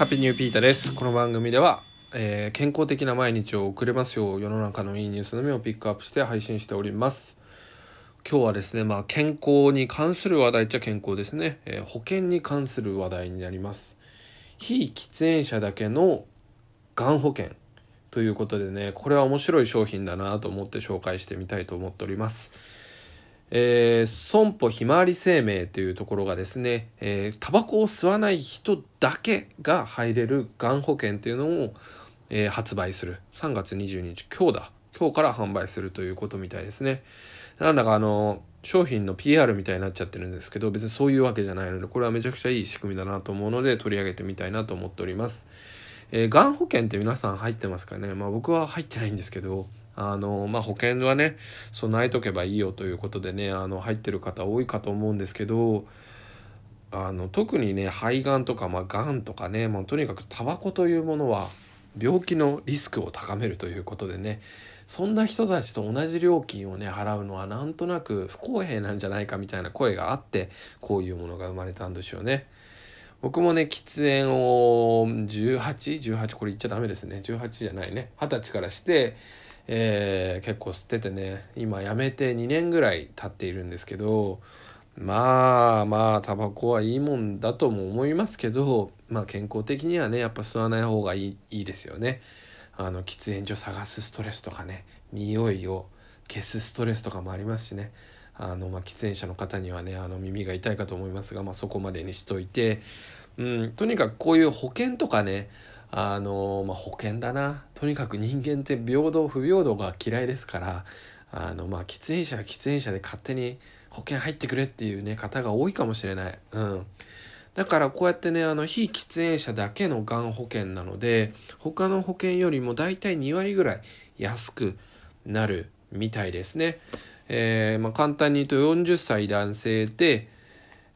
ハッピーニューピータです。この番組では、えー健康的な毎日を送れますよう世の中のいいニュースのみをピックアップして配信しております。今日はですね、まあ健康に関する話題っちゃ健康ですね。えー保険に関する話題になります。非喫煙者だけのがん保険ということでね、これは面白い商品だなと思って紹介してみたいと思っております。えー損保ひまわり生命というところがですね、えータバコを吸わない人だけが入れるがん保険というのを、えー発売する。3月22日今日だ。今日から販売するということみたいですね。なんだかあの商品の PR みたいになっちゃってるんですけど別にそういうわけじゃないのでこれはめちゃくちゃいい仕組みだなと思うので取り上げてみたいなと思っております。えーがん保険って皆さん入ってますかね？まあ僕は入ってないんですけどあのまあ保険はね備えとけばいいよということでねあの入ってる方多いかと思うんですけどあの特にね肺がんとか、まあ、がんとかね、まあ、とにかくタバコというものは病気のリスクを高めるということでねそんな人たちと同じ料金をね払うのはなんとなく不公平なんじゃないかみたいな声があってこういうものが生まれたんでしょうね。僕もね喫煙を1818これ言っちゃダメですね18じゃないね二十歳からして、えー結構吸っててね今やめて2年ぐらい経っているんですけどまあまあタバコはいいもんだとも思いますけどまあ健康的にはねやっぱ吸わない方がいいいいですよね。あの喫煙所探すストレスとかね匂いを消すストレスとかもありますしね。あの、まあ、喫煙者の方にはねあの耳が痛いかと思いますが、まあ、そこまでにしといて、うん、とにかくこういう保険とかねあの、まあ、保険だなとにかく人間って平等不平等が嫌いですからあの、まあ、喫煙者は喫煙者で勝手に保険入ってくれっていうね方が多いかもしれない。うんだからこうやってねあの非喫煙者だけのがん保険なので他の保険よりも大体2割ぐらい安くなるみたいですね。えーまあ、簡単に言うと40歳男性で、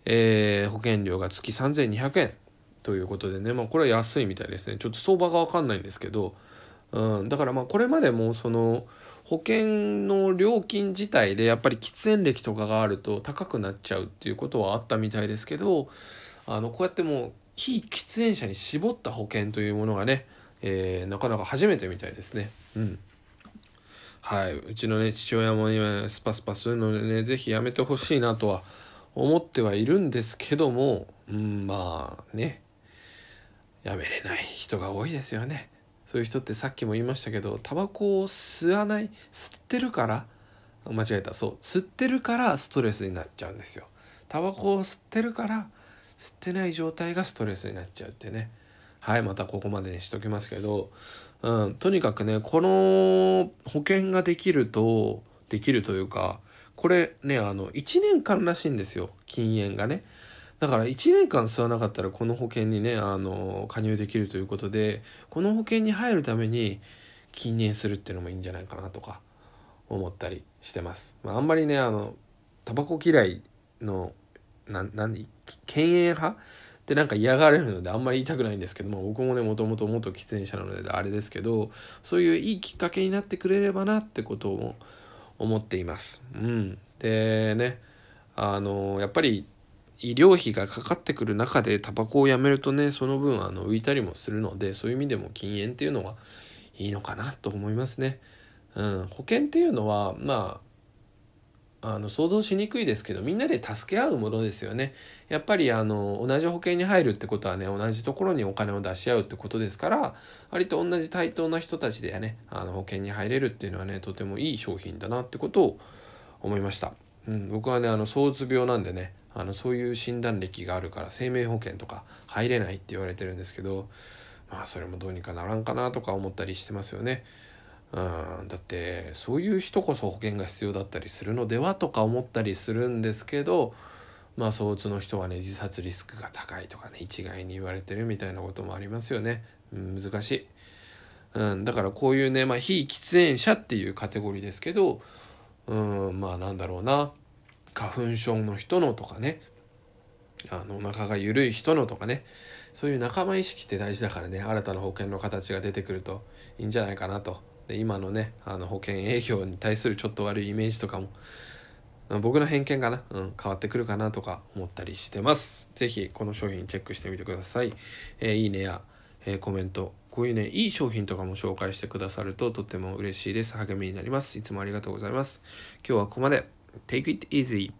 えー保険料が月3200円ということでね、まあ、これは安いみたいですね。ちょっと相場が分かんないんですけど、うん、だからまあこれまでもその保険の料金自体でやっぱり喫煙歴とかがあると高くなっちゃうっていうことはあったみたいですけどあのこうやってもう非喫煙者に絞った保険というものがね、えーなかなか初めてみたいですね。うん。はい、うちのね父親も今スパスパ吸うのでねぜひやめてほしいなとは思ってはいるんですけどもうんまあね。やめれない人が多いですよね。そういう人ってさっきも言いましたけどタバコを吸わない吸ってるから間違えた。そう吸ってるからストレスになっちゃうんですよ。タバコを吸ってるから吸ってない状態がストレスになっちゃうってね。はいまたここまでにしときますけど。うん、とにかくねこの保険ができるとできるというかこれねあの1年間らしいんですよ。禁煙がね。だから1年間吸わなかったらこの保険にねあの加入できるということでこの保険に入るために禁煙するっていうのもいいんじゃないかなとか思ったりしてます、まあ、あんまりねあのタバコ嫌いのな何犬猿派？ってなんか嫌がられるのであんまり言いたくないんですけども僕もねもともと元喫煙者なのであれですけどそういういいきっかけになってくれればなってことを思っています。うん、でねあのやっぱり医療費がかかってくる中でタバコをやめるとねその分あの浮いたりもするのでそういう意味でも禁煙っていうのはいいのかなと思いますね。うん、保険っていうのはまああの想像しにくいですけどみんなで助け合うものですよね。やっぱりあの同じ保険に入るってことはね同じところにお金を出し合うってことですから割と同じ対等な人たちでねあの保険に入れるっていうのはねとてもいい商品だなってことを思いました。うん、僕はねあの躁うつ病なんでねあのそういう診断歴があるから生命保険とか入れないって言われてるんですけどまあそれもどうにかならんかなとか思ったりしてますよね。うん、だってそういう人こそ保険が必要だったりするのではとか思ったりするんですけどまあ躁うつの人はね自殺リスクが高いとかね一概に言われてるみたいなこともありますよね、うん、難しい、うん、だからこういうね、まあ、非喫煙者っていうカテゴリーですけどうんまあなんだろうな。花粉症の人のとかね。あのお腹が緩い人のとかね。そういう仲間意識って大事だからね。新たな保険の形が出てくるといいんじゃないかなと。で今のねあの保険営業に対するちょっと悪いイメージとかも僕の偏見かな、うん、変わってくるかなとか思ったりしてます。ぜひこの商品チェックしてみてください。えーいいねやえー、コメント。こういうねいい商品とかも紹介してくださるととっても嬉しいです。励みになります。いつもありがとうございます。今日はここまで。Take it easy